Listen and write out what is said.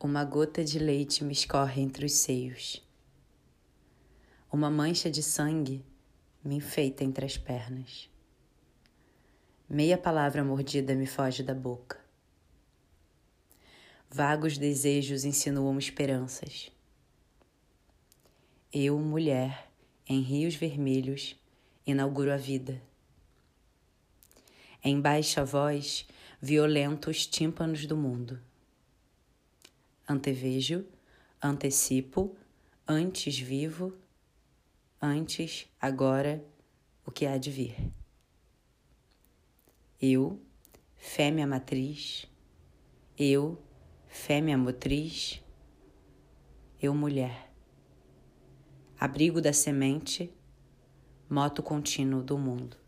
Uma gota de leite me escorre entre os seios. Uma mancha de sangue me enfeita entre as pernas. Meia palavra mordida me foge da boca. Vagos desejos insinuam esperanças. Eu, mulher, em rios vermelhos, inauguro a vida. Em baixa voz, violento os tímpanos do mundo. Antevejo, antecipo, antes vivo, antes, agora, o que há de vir. Eu, fêmea matriz, eu, fêmea motriz, eu, mulher. Abrigo da semente, moto contínuo do mundo.